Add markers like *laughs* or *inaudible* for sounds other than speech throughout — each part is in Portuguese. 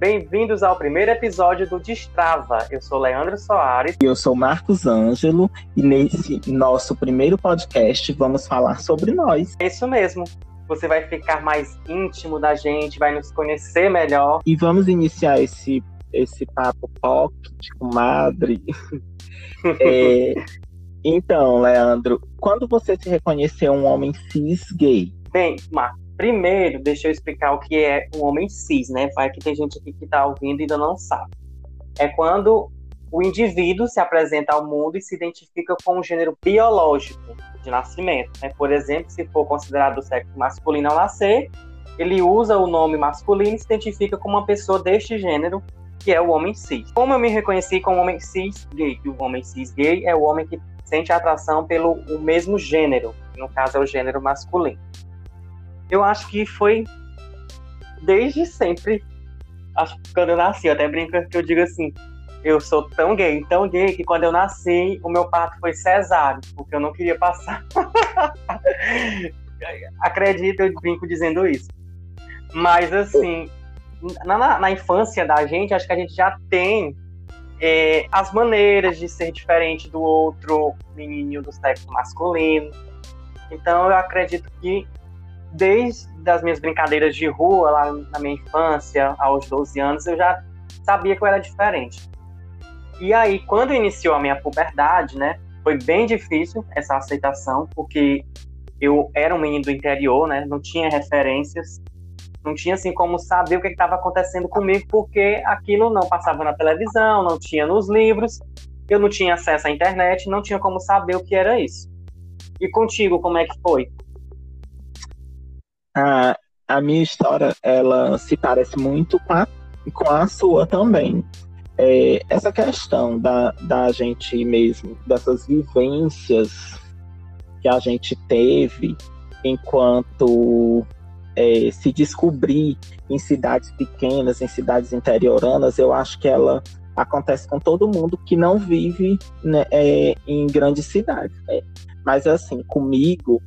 Bem-vindos ao primeiro episódio do Destrava. Eu sou Leandro Soares. E eu sou Marcos Ângelo. E nesse nosso primeiro podcast vamos falar sobre nós. É isso mesmo. Você vai ficar mais íntimo da gente, vai nos conhecer melhor. E vamos iniciar esse, esse papo pocket, comadre. *laughs* é, então, Leandro, quando você se reconheceu um homem cis gay? Bem, Marcos, Primeiro, deixa eu explicar o que é um homem cis, né? Vai que tem gente aqui que está ouvindo e ainda não sabe. É quando o indivíduo se apresenta ao mundo e se identifica com um gênero biológico de nascimento. Né? Por exemplo, se for considerado o sexo masculino ao nascer, ele usa o nome masculino e se identifica como uma pessoa deste gênero, que é o homem cis. Como eu me reconheci como homem cis gay? O homem cis gay é o homem que sente atração pelo o mesmo gênero, que no caso é o gênero masculino eu acho que foi desde sempre. Acho que quando eu nasci, eu até brinco que eu digo assim, eu sou tão gay, tão gay, que quando eu nasci, o meu parto foi cesáreo, porque eu não queria passar. *laughs* Acredito, eu brinco dizendo isso. Mas, assim, na, na, infância da gente, acho que a gente já tem é, as maneiras de ser diferente do outro menino do sexo masculino. Então, eu acredito que desde as minhas brincadeiras de rua, lá na minha infância, aos 12 anos, eu já sabia que eu era diferente. E aí, quando iniciou a minha puberdade, né, foi bem difícil essa aceitação, porque eu era um menino do interior, né, não tinha referências, não tinha assim como saber o que estava acontecendo comigo, porque aquilo não passava na televisão, não tinha nos livros, eu não tinha acesso à internet, não tinha como saber o que era isso. E contigo, como é que foi? A, a minha história ela se parece muito com a, com a sua também. É, essa questão da, da gente mesmo, dessas vivências que a gente teve enquanto é, se descobrir em cidades pequenas, em cidades interioranas, eu acho que ela acontece com todo mundo que não vive né, é, em grandes cidades. Né? Mas assim, comigo,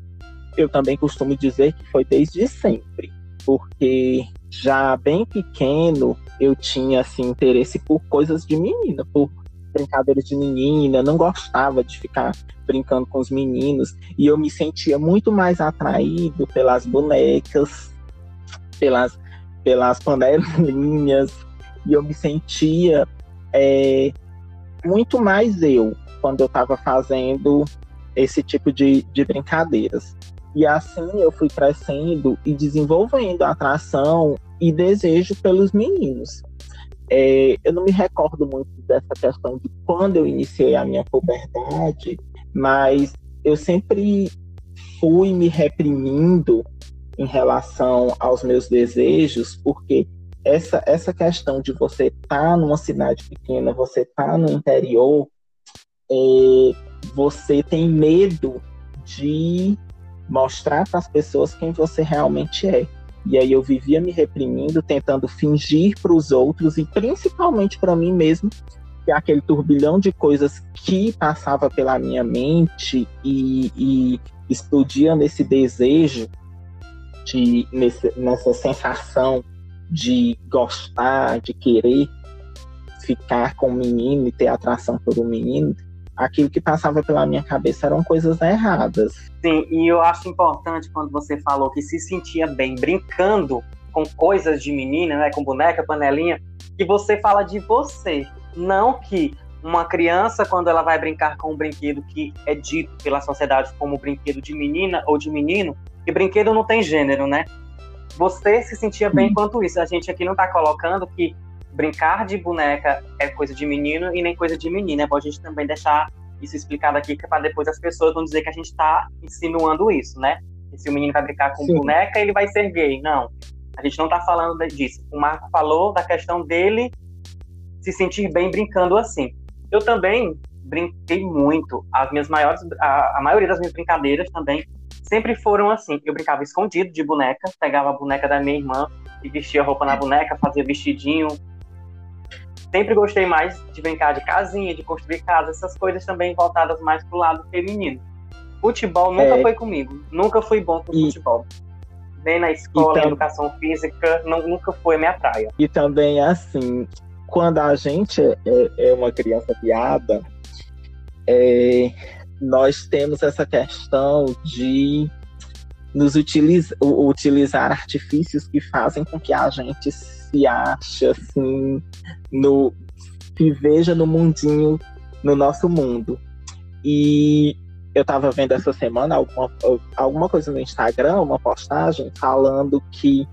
eu também costumo dizer que foi desde sempre, porque já bem pequeno eu tinha assim interesse por coisas de menina, por brincadeiras de menina, não gostava de ficar brincando com os meninos e eu me sentia muito mais atraído pelas bonecas, pelas pelas panelinhas e eu me sentia é, muito mais eu quando eu estava fazendo esse tipo de, de brincadeiras. E assim eu fui crescendo e desenvolvendo atração e desejo pelos meninos. É, eu não me recordo muito dessa questão de quando eu iniciei a minha puberdade, mas eu sempre fui me reprimindo em relação aos meus desejos, porque essa, essa questão de você estar tá numa cidade pequena, você estar tá no interior, é, você tem medo de mostrar para as pessoas quem você realmente é. E aí eu vivia me reprimindo, tentando fingir para os outros e principalmente para mim mesmo que aquele turbilhão de coisas que passava pela minha mente e, e explodia nesse desejo, de, nesse, nessa sensação de gostar, de querer ficar com o menino e ter atração pelo menino, aquilo que passava pela minha cabeça eram coisas erradas. Sim, e eu acho importante quando você falou que se sentia bem brincando com coisas de menina, né, com boneca, panelinha, que você fala de você, não que uma criança quando ela vai brincar com um brinquedo que é dito pela sociedade como brinquedo de menina ou de menino, que brinquedo não tem gênero, né? Você se sentia bem quanto isso. A gente aqui não está colocando que brincar de boneca é coisa de menino e nem coisa de menina. É bom a gente também deixar isso explicado aqui para depois as pessoas não dizer que a gente está insinuando isso, né? Se o menino vai brincar com Sim. boneca, ele vai ser gay. Não. A gente não está falando disso. O Marco falou da questão dele se sentir bem brincando assim. Eu também brinquei muito. As minhas maiores, a, a maioria das minhas brincadeiras também sempre foram assim. Eu brincava escondido de boneca, pegava a boneca da minha irmã e vestia roupa na boneca, fazia vestidinho, sempre gostei mais de brincar de casinha, de construir casa, essas coisas também voltadas mais pro lado feminino. Futebol nunca é. foi comigo, nunca fui bom com e, futebol. nem na escola, então, educação física, não, nunca foi a minha praia. E também, assim, quando a gente é, é, é uma criança piada, é, nós temos essa questão de nos utiliza, utilizar artifícios que fazem com que a gente se ache assim, no, se veja no mundinho, no nosso mundo. E eu estava vendo essa semana alguma, alguma coisa no Instagram, uma postagem falando que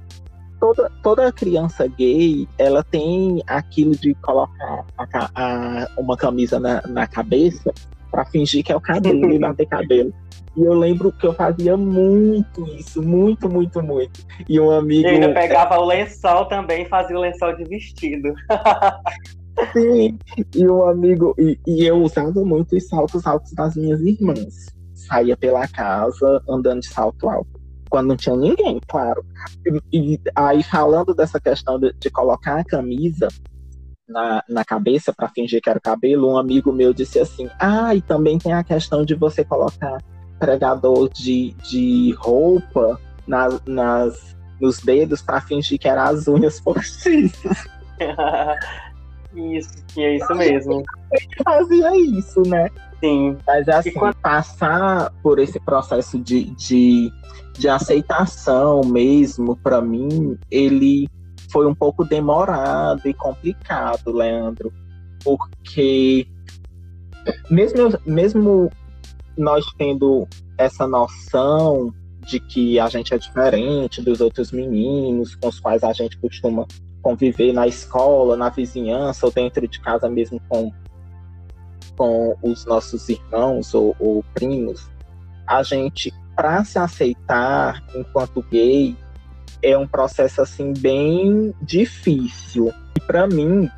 toda, toda criança gay, ela tem aquilo de colocar a, a, uma camisa na, na cabeça para fingir que é o cabelo e bater cabelo. E eu lembro que eu fazia muito isso, muito, muito, muito. E um amigo. E ainda pegava o lençol também e fazia o lençol de vestido. *laughs* Sim, e um amigo. E, e eu usava muito os saltos altos das minhas irmãs. Saía pela casa andando de salto alto quando não tinha ninguém, claro. E, e aí, falando dessa questão de, de colocar a camisa na, na cabeça para fingir que era o cabelo, um amigo meu disse assim: Ah, e também tem a questão de você colocar pregador de, de roupa nas, nas, nos dedos para fingir que eram as unhas postiças. *laughs* isso, que é isso mesmo. Fazia isso, né? Sim. Mas assim, quando... passar por esse processo de, de de aceitação mesmo, para mim, ele foi um pouco demorado e complicado, Leandro, porque mesmo, mesmo nós tendo essa noção de que a gente é diferente dos outros meninos com os quais a gente costuma conviver na escola, na vizinhança ou dentro de casa mesmo com, com os nossos irmãos ou, ou primos, a gente para se aceitar enquanto gay é um processo assim bem difícil. E para mim,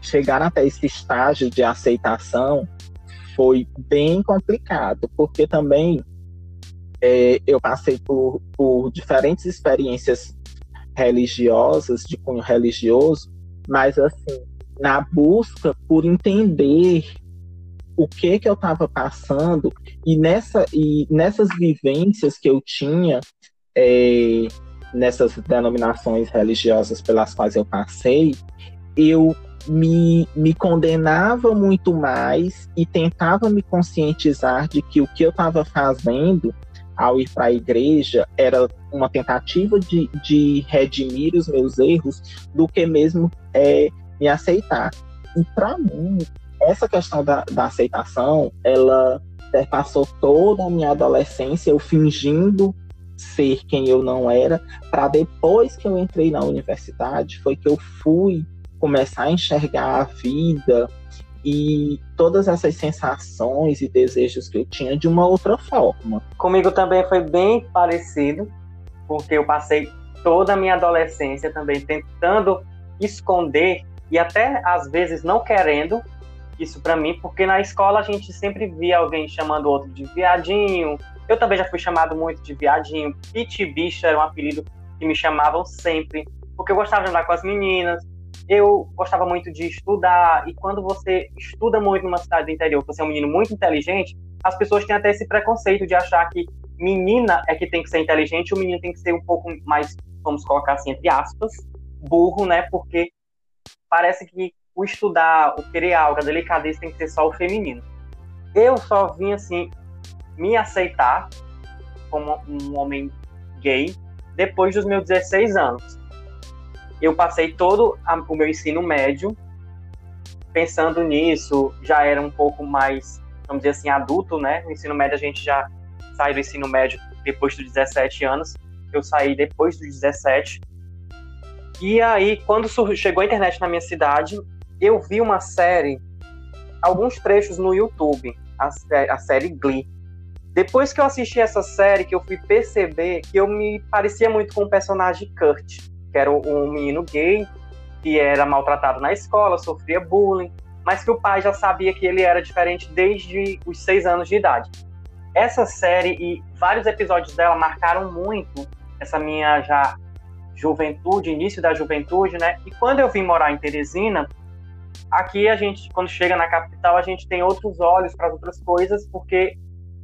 chegar até esse estágio de aceitação foi bem complicado, porque também é, eu passei por, por diferentes experiências religiosas, de cunho religioso, mas assim, na busca por entender o que que eu estava passando e nessa e nessas vivências que eu tinha é, nessas denominações religiosas pelas quais eu passei eu me, me condenava muito mais e tentava me conscientizar de que o que eu estava fazendo ao ir para a igreja era uma tentativa de, de redimir os meus erros do que mesmo é, me aceitar. E para mim, essa questão da, da aceitação, ela passou toda a minha adolescência eu fingindo ser quem eu não era, para depois que eu entrei na universidade, foi que eu fui começar a enxergar a vida e todas essas sensações e desejos que eu tinha de uma outra forma. Comigo também foi bem parecido, porque eu passei toda a minha adolescência também tentando esconder e até às vezes não querendo isso para mim, porque na escola a gente sempre via alguém chamando outro de viadinho. Eu também já fui chamado muito de viadinho. Pit era um apelido que me chamavam sempre, porque eu gostava de andar com as meninas. Eu gostava muito de estudar, e quando você estuda muito numa cidade do interior, você é um menino muito inteligente, as pessoas têm até esse preconceito de achar que menina é que tem que ser inteligente, o menino tem que ser um pouco mais, vamos colocar assim, entre aspas, burro, né? Porque parece que o estudar, o querer algo, a delicadeza tem que ser só o feminino. Eu só vim assim me aceitar como um homem gay depois dos meus 16 anos. Eu passei todo a, o meu ensino médio pensando nisso, já era um pouco mais, vamos dizer assim, adulto, né? No ensino médio a gente já sai do ensino médio depois dos 17 anos. Eu saí depois dos 17. E aí, quando chegou a internet na minha cidade, eu vi uma série, alguns trechos no YouTube, a, a série Glee. Depois que eu assisti essa série, que eu fui perceber que eu me parecia muito com o personagem Kurt, que era um menino gay, que era maltratado na escola, sofria bullying, mas que o pai já sabia que ele era diferente desde os seis anos de idade. Essa série e vários episódios dela marcaram muito essa minha já juventude, início da juventude, né? E quando eu vim morar em Teresina, Aqui a gente, quando chega na capital, a gente tem outros olhos para outras coisas, porque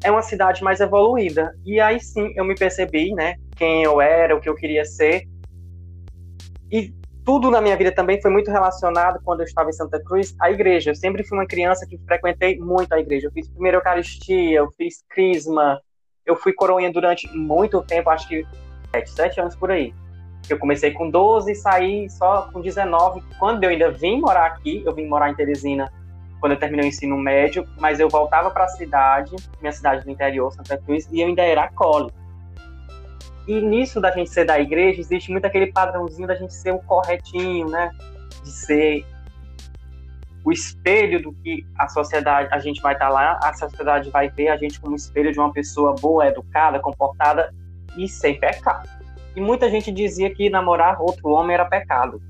é uma cidade mais evoluída. E aí sim eu me percebi, né, quem eu era, o que eu queria ser. E tudo na minha vida também foi muito relacionado quando eu estava em Santa Cruz à igreja. Eu sempre fui uma criança que frequentei muito a igreja. Eu fiz primeira Eucaristia, eu fiz Crisma, eu fui coroinha durante muito tempo, acho que sete, sete anos por aí. Eu comecei com 12 e saí só com 19. Quando eu ainda vim morar aqui, eu vim morar em Teresina quando eu terminei o ensino médio, mas eu voltava para a cidade, minha cidade do interior, Santa Cruz, e eu ainda era cole. E nisso da gente ser da igreja, existe muito aquele padrãozinho da gente ser o corretinho, né? De ser o espelho do que a sociedade, a gente vai estar tá lá, a sociedade vai ver a gente como espelho de uma pessoa boa, educada, comportada e sem pecado. E muita gente dizia que namorar outro homem era pecado.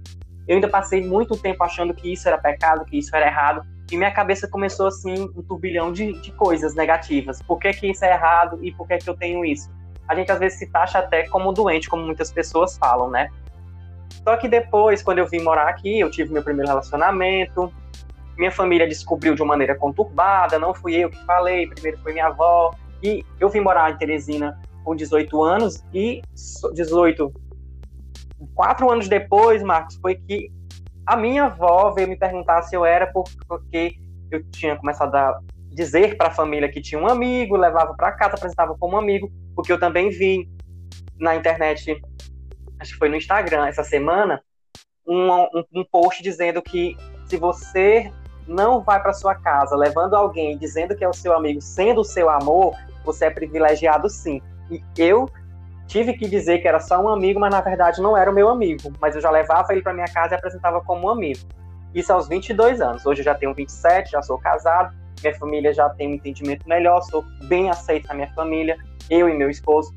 Eu ainda passei muito tempo achando que isso era pecado, que isso era errado, e minha cabeça começou assim um turbilhão de, de coisas negativas. Por que, que isso é errado e por que, que eu tenho isso? A gente às vezes se taxa até como doente, como muitas pessoas falam, né? Só que depois, quando eu vim morar aqui, eu tive meu primeiro relacionamento. Minha família descobriu de uma maneira conturbada, não fui eu que falei, primeiro foi minha avó. E eu vim morar em Teresina com 18 anos e 18, quatro anos depois, Marcos, foi que a minha avó veio me perguntar se eu era porque eu tinha começado a dizer para a família que tinha um amigo, levava para casa, apresentava como amigo, porque eu também vi na internet, acho que foi no Instagram essa semana, um, um, um post dizendo que se você não vai para sua casa levando alguém dizendo que é o seu amigo, sendo o seu amor, você é privilegiado sim. E eu tive que dizer que era só um amigo, mas na verdade não era o meu amigo. Mas eu já levava ele para minha casa e apresentava como um amigo. Isso aos 22 anos. Hoje eu já tenho 27, já sou casado, minha família já tem um entendimento melhor, sou bem aceito na minha família, eu e meu esposo.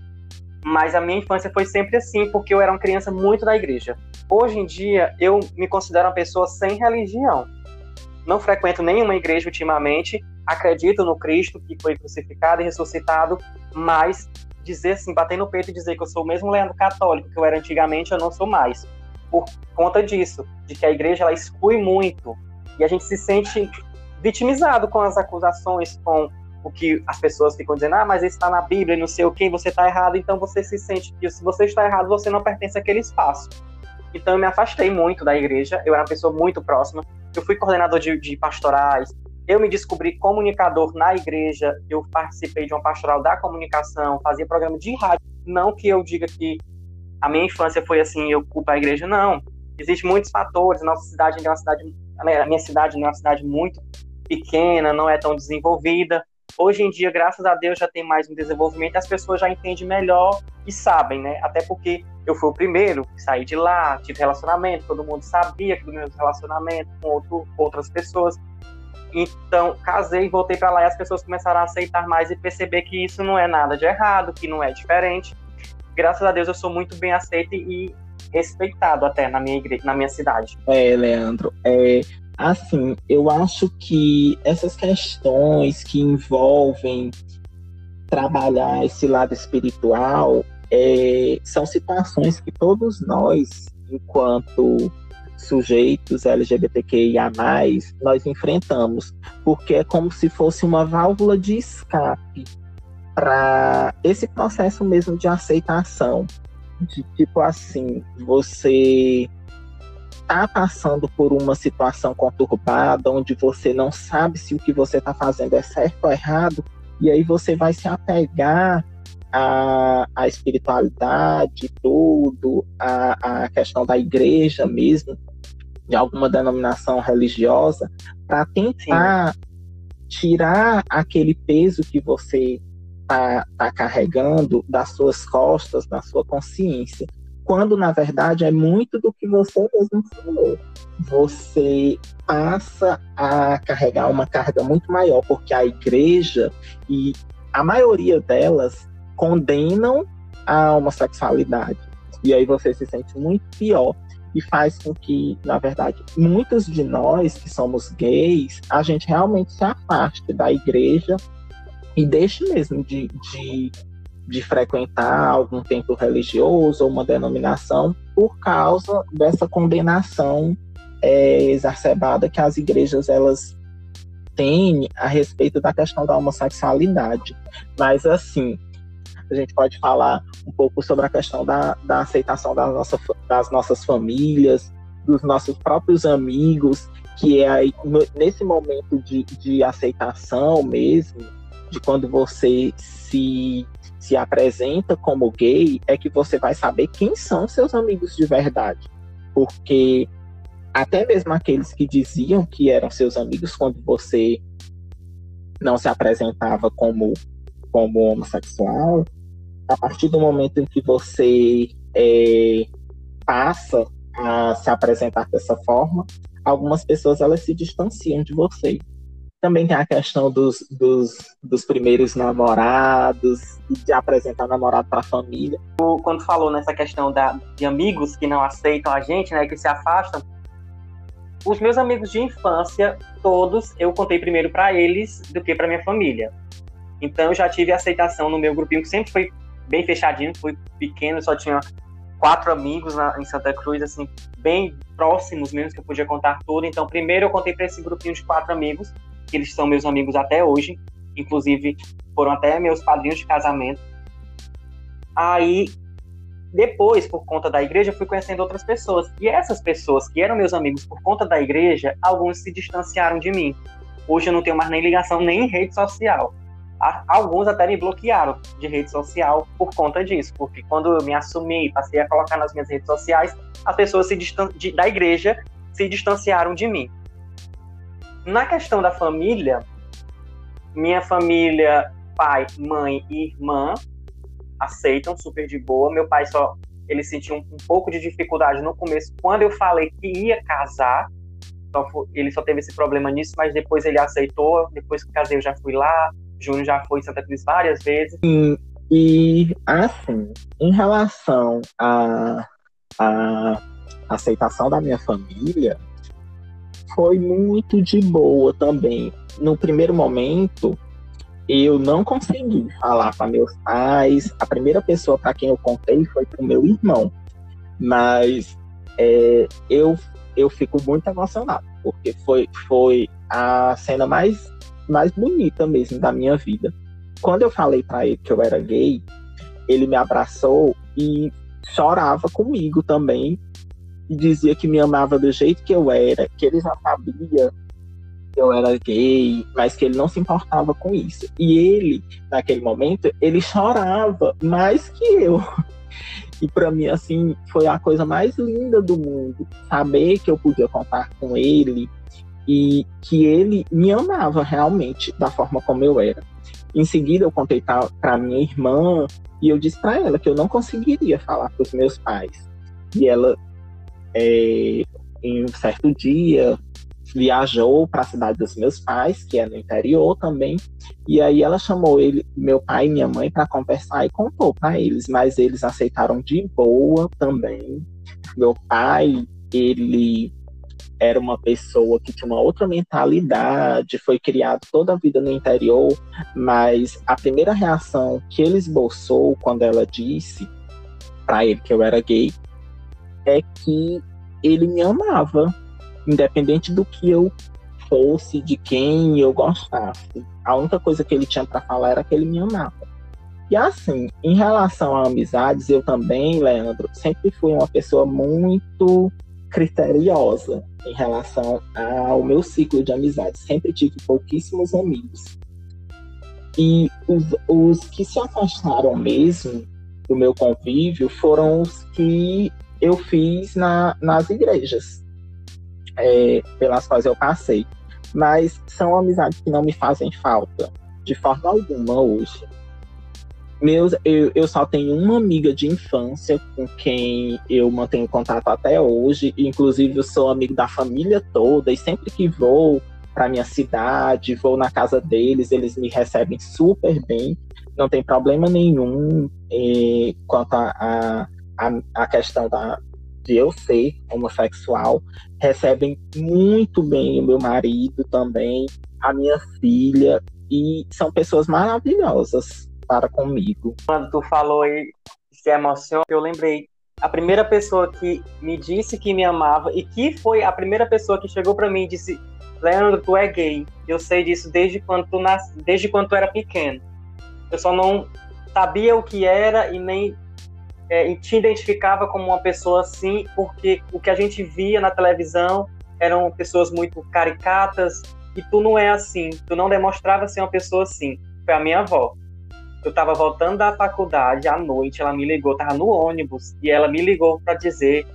Mas a minha infância foi sempre assim, porque eu era uma criança muito da igreja. Hoje em dia, eu me considero uma pessoa sem religião. Não frequento nenhuma igreja ultimamente, acredito no Cristo que foi crucificado e ressuscitado, mas dizer assim, bater no peito e dizer que eu sou o mesmo Leandro católico que eu era antigamente, eu não sou mais. Por conta disso, de que a igreja ela exclui muito e a gente se sente vitimizado com as acusações, com o que as pessoas ficam dizendo, ah, mas isso está na Bíblia, não sei o que, você está errado, então você se sente que se você está errado, você não pertence àquele espaço. Então eu me afastei muito da igreja, eu era uma pessoa muito próxima, eu fui coordenador de, de pastorais, eu me descobri comunicador na igreja, eu participei de uma pastoral da comunicação, fazia programa de rádio. Não que eu diga que a minha infância foi assim, eu culpo a igreja, não. Existem muitos fatores, nossa cidade é uma cidade, a minha cidade é uma cidade muito pequena, não é tão desenvolvida. Hoje em dia, graças a Deus, já tem mais um desenvolvimento, as pessoas já entendem melhor e sabem, né? Até porque eu fui o primeiro que saí de lá, tive relacionamento, todo mundo sabia que do meu relacionamento com outro, outras pessoas. Então, casei, voltei para lá e as pessoas começaram a aceitar mais e perceber que isso não é nada de errado, que não é diferente. Graças a Deus eu sou muito bem aceito e respeitado até na minha igreja, na minha cidade. É, Leandro, é assim, eu acho que essas questões que envolvem trabalhar esse lado espiritual é, são situações que todos nós, enquanto sujeitos LGBTQIA+, nós enfrentamos, porque é como se fosse uma válvula de escape para esse processo mesmo de aceitação, de tipo assim, você tá passando por uma situação conturbada, onde você não sabe se o que você está fazendo é certo ou errado, e aí você vai se apegar à, à espiritualidade, tudo, a, a questão da igreja mesmo, de alguma denominação religiosa, para tentar Sim. tirar aquele peso que você está tá carregando das suas costas, da sua consciência. Quando, na verdade, é muito do que você mesmo falou. Você passa a carregar uma carga muito maior, porque a igreja e a maioria delas condenam a homossexualidade. E aí você se sente muito pior e faz com que, na verdade, muitos de nós que somos gays, a gente realmente se afaste da igreja e deixe mesmo de, de, de frequentar algum templo religioso ou uma denominação por causa dessa condenação é, exacerbada que as igrejas elas tem a respeito da questão da homossexualidade. Mas, assim, a gente pode falar um pouco sobre a questão da, da aceitação das, nossa, das nossas famílias, dos nossos próprios amigos, que é aí, nesse momento de, de aceitação mesmo, de quando você se, se apresenta como gay, é que você vai saber quem são seus amigos de verdade. Porque até mesmo aqueles que diziam que eram seus amigos quando você não se apresentava como, como homossexual, a partir do momento em que você é, passa a se apresentar dessa forma, algumas pessoas elas se distanciam de você. Também tem a questão dos, dos, dos primeiros namorados, de apresentar namorado para a família. Quando falou nessa questão da, de amigos que não aceitam a gente, né, que se afastam, os meus amigos de infância, todos, eu contei primeiro para eles do que para minha família. Então eu já tive aceitação no meu grupinho, que sempre foi bem fechadinho, foi pequeno, só tinha quatro amigos na, em Santa Cruz, assim, bem próximos mesmo, que eu podia contar tudo. Então, primeiro eu contei para esse grupinho de quatro amigos, que eles são meus amigos até hoje, inclusive foram até meus padrinhos de casamento. Aí depois, por conta da igreja, fui conhecendo outras pessoas. E essas pessoas que eram meus amigos por conta da igreja, alguns se distanciaram de mim. Hoje eu não tenho mais nem ligação nem em rede social. Alguns até me bloquearam de rede social por conta disso, porque quando eu me assumi, passei a colocar nas minhas redes sociais, as pessoas se de, da igreja se distanciaram de mim. Na questão da família, minha família, pai, mãe e irmã, aceitam super de boa. Meu pai só ele sentiu um, um pouco de dificuldade no começo quando eu falei que ia casar. Ele só teve esse problema nisso, mas depois ele aceitou. Depois que casei, eu já fui lá. Júnior já foi em Santa Cruz várias vezes. E, e assim, em relação à a, a aceitação da minha família, foi muito de boa também. No primeiro momento, eu não consegui falar para meus pais. A primeira pessoa para quem eu contei foi para o meu irmão. Mas é, eu, eu fico muito emocionado, porque foi, foi a cena mais, mais bonita mesmo da minha vida. Quando eu falei para ele que eu era gay, ele me abraçou e chorava comigo também. E dizia que me amava do jeito que eu era, que ele já sabia eu era gay, mas que ele não se importava com isso. E ele, naquele momento, ele chorava mais que eu. *laughs* E para mim, assim, foi a coisa mais linda do mundo. Saber que eu podia contar com ele e que ele me amava realmente da forma como eu era. Em seguida, eu contei para minha irmã e eu disse para ela que eu não conseguiria falar para os meus pais. E ela, é, em um certo dia, viajou para a cidade dos meus pais, que é no interior também, e aí ela chamou ele, meu pai e minha mãe para conversar e contou para eles, mas eles aceitaram de boa também. Meu pai, ele era uma pessoa que tinha uma outra mentalidade, foi criado toda a vida no interior, mas a primeira reação que ele esboçou quando ela disse para ele que eu era gay é que ele me amava, independente do que eu fosse, de quem eu gostasse. A única coisa que ele tinha para falar era que ele me amava. E assim, em relação a amizades, eu também, Leandro, sempre fui uma pessoa muito criteriosa em relação ao meu ciclo de amizades. Sempre tive pouquíssimos amigos. E os, os que se afastaram mesmo do meu convívio foram os que eu fiz na, nas igrejas é, pelas quais eu passei. Mas são amizades que não me fazem falta, de forma alguma hoje. Meus, eu, eu só tenho uma amiga de infância com quem eu mantenho contato até hoje. Inclusive, eu sou amigo da família toda e sempre que vou para minha cidade, vou na casa deles, eles me recebem super bem, não tem problema nenhum eh, quanto a, a, a, questão da, de eu ser homossexual, recebem muito bem o meu marido também, a minha filha, e são pessoas maravilhosas para comigo. Quando tu falou aí se emociona, eu lembrei a primeira pessoa que me disse que me amava e que foi a primeira pessoa que chegou para mim e disse: Leandro, tu é gay. Eu sei disso desde quando tu nas... desde quando tu era pequeno. Eu só não sabia o que era e nem é, te identificava como uma pessoa assim, porque o que a gente via na televisão eram pessoas muito caricatas e tu não é assim. Tu não demonstrava ser uma pessoa assim. Foi a minha avó. Eu estava voltando da faculdade à noite, ela me ligou, tava no ônibus e ela me ligou para dizer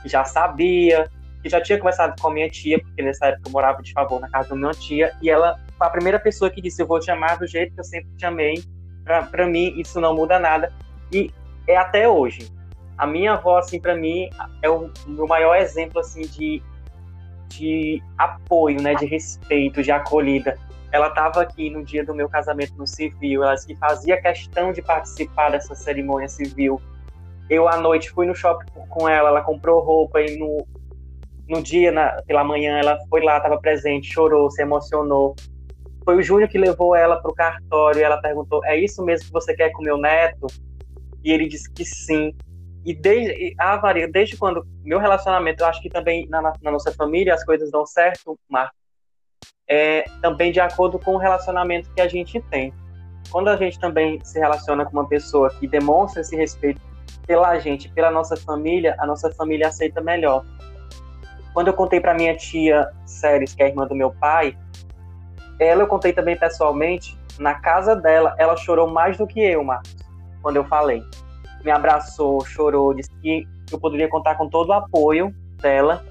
que já sabia, que já tinha conversado com a minha tia, porque nessa época eu morava de favor na casa da minha tia, e ela foi a primeira pessoa que disse: Eu vou te amar do jeito que eu sempre te amei. Para mim, isso não muda nada. E é até hoje. A minha avó, assim, para mim, é o meu maior exemplo, assim, de, de apoio, né, de respeito, de acolhida. Ela estava aqui no dia do meu casamento no civil, ela que fazia questão de participar dessa cerimônia civil. Eu, à noite, fui no shopping com ela, ela comprou roupa e no, no dia, na, pela manhã, ela foi lá, estava presente, chorou, se emocionou. Foi o Júnior que levou ela para o cartório e ela perguntou: É isso mesmo que você quer com meu neto? E ele disse que sim. E desde, a varia, desde quando meu relacionamento, eu acho que também na, na nossa família as coisas dão certo, Marco, é também de acordo com o relacionamento que a gente tem. Quando a gente também se relaciona com uma pessoa que demonstra esse respeito pela gente, pela nossa família, a nossa família aceita melhor. Quando eu contei para minha tia Séries, que é a irmã do meu pai, ela eu contei também pessoalmente, na casa dela, ela chorou mais do que eu, Marcos, quando eu falei. Me abraçou, chorou, disse que eu poderia contar com todo o apoio dela.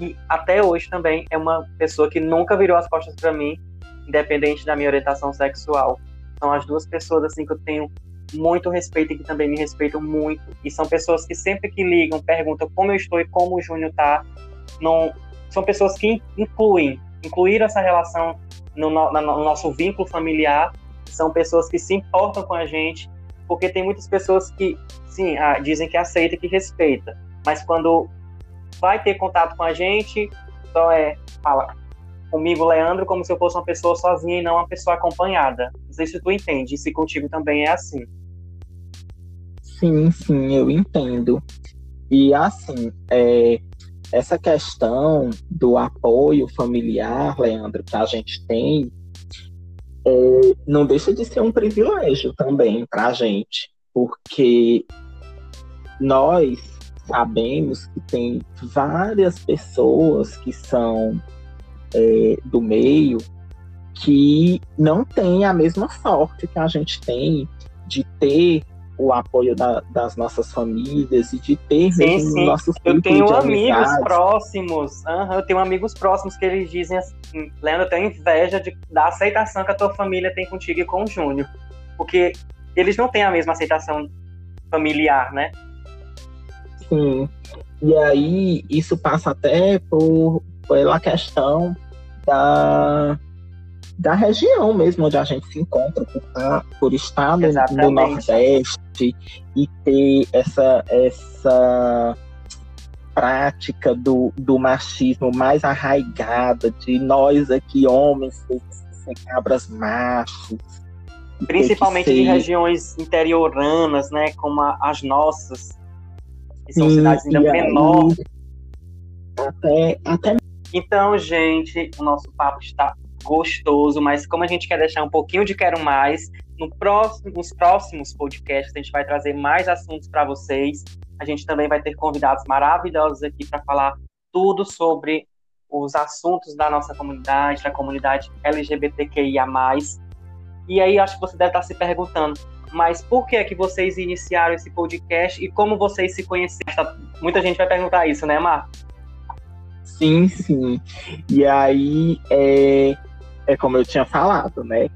E até hoje também é uma pessoa que nunca virou as costas para mim, independente da minha orientação sexual. São as duas pessoas assim que eu tenho muito respeito e que também me respeitam muito. E são pessoas que sempre que ligam, perguntam como eu estou e como o Júnior tá. Não, são pessoas que incluem, incluíram essa relação no, no, no nosso vínculo familiar. São pessoas que se importam com a gente, porque tem muitas pessoas que, sim, ah, dizem que aceita que respeita, mas quando vai ter contato com a gente, só é, fala comigo, Leandro, como se eu fosse uma pessoa sozinha e não uma pessoa acompanhada. Não sei se tu entende, se contigo também é assim. Sim, sim, eu entendo. E assim, é, essa questão do apoio familiar, Leandro, que a gente tem, é, não deixa de ser um privilégio também para a gente, porque nós sabemos que tem várias pessoas que são é, do meio que não têm a mesma sorte que a gente tem de ter o apoio da, das nossas famílias e de ter sim, mesmo sim. nossos Eu tenho amigos amizade. próximos, uhum, eu tenho amigos próximos que eles dizem assim, Leandro, eu tenho inveja de, da aceitação que a tua família tem contigo e com o Júnior. Porque eles não têm a mesma aceitação familiar, né? Sim. E aí isso passa até por pela questão da da região mesmo onde a gente se encontra, por, tá, por estar no, no, Nordeste e ter essa, essa prática do, do machismo mais arraigada, de nós aqui, homens, ser cabras machos. Principalmente ser... de regiões interioranas, né, como a, as nossas, que são Sim, cidades ainda menores. Até, até... Então, gente, o nosso papo está gostoso, mas como a gente quer deixar um pouquinho de quero mais, no próximo, nos próximos podcasts a gente vai trazer mais assuntos para vocês. A gente também vai ter convidados maravilhosos aqui para falar tudo sobre os assuntos da nossa comunidade, da comunidade LGBTQIA+. E aí acho que você deve estar se perguntando, mas por que é que vocês iniciaram esse podcast e como vocês se conheceram? Muita gente vai perguntar isso, né, Marcos? Sim, sim. E aí, é, é como eu tinha falado, né?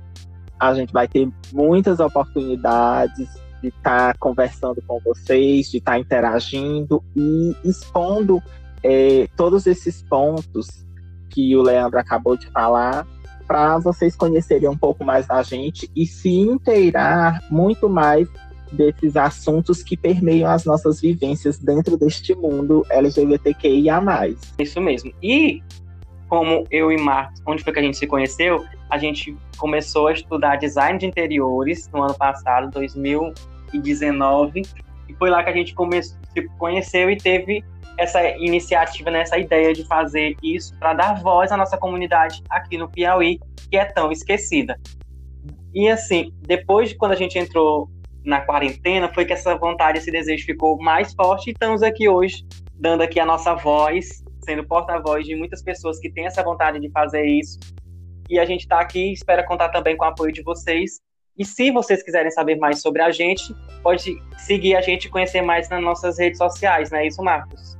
A gente vai ter muitas oportunidades de estar tá conversando com vocês, de estar tá interagindo e expondo é, todos esses pontos que o Leandro acabou de falar para vocês conhecerem um pouco mais da gente e se inteirar muito mais desses assuntos que permeiam as nossas vivências dentro deste mundo LGBTQIA+. Isso mesmo. E como eu e Marcos, onde foi que a gente se conheceu? A gente começou a estudar design de interiores no ano passado, 2019, e foi lá que a gente começou, tipo, conheceu e teve essa iniciativa, né, essa ideia de fazer isso para dar voz à nossa comunidade aqui no Piauí, que é tão esquecida. E assim, depois de quando a gente entrou na quarentena, foi que essa vontade, esse desejo ficou mais forte e estamos aqui hoje, dando aqui a nossa voz, sendo porta-voz de muitas pessoas que têm essa vontade de fazer isso. E a gente está aqui, espera contar também com o apoio de vocês. E se vocês quiserem saber mais sobre a gente, pode seguir a gente e conhecer mais nas nossas redes sociais, não é isso, Marcos?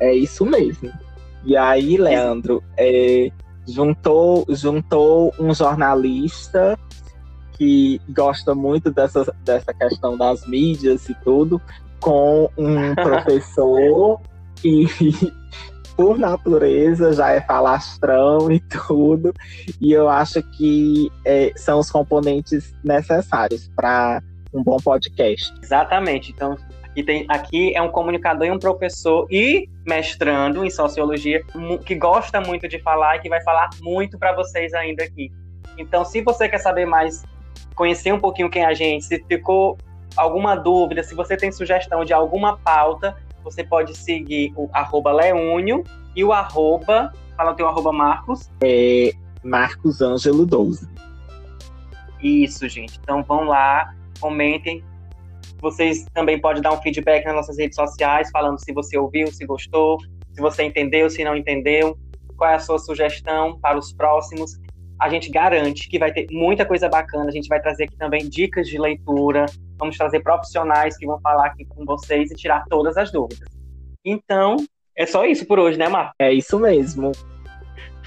É isso mesmo. E aí, Leandro, é, juntou, juntou um jornalista que gosta muito dessa, dessa questão das mídias e tudo, com um *laughs* professor que, por natureza, já é falastrão e *laughs* tudo. E eu acho que é, são os componentes necessários para um bom podcast. Exatamente. Então, e tem, aqui é um comunicador e um professor e mestrando em sociologia que gosta muito de falar e que vai falar muito para vocês ainda aqui. Então, se você quer saber mais, conhecer um pouquinho quem é a gente, se ficou alguma dúvida, se você tem sugestão de alguma pauta, você pode seguir o arroba Leúnio e o arroba, fala o teu arroba Marcos. É Marcos Ângelo 12. Isso, gente. Então vão lá, comentem, vocês também podem dar um feedback nas nossas redes sociais, falando se você ouviu, se gostou, se você entendeu, se não entendeu, qual é a sua sugestão para os próximos. A gente garante que vai ter muita coisa bacana. A gente vai trazer aqui também dicas de leitura. Vamos trazer profissionais que vão falar aqui com vocês e tirar todas as dúvidas. Então, é só isso por hoje, né, Marco? É isso mesmo. *laughs*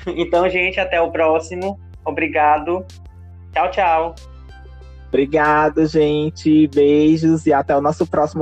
Então, gente, até o próximo. Obrigado. Tchau, tchau. Obrigado, gente. Beijos e até o nosso próximo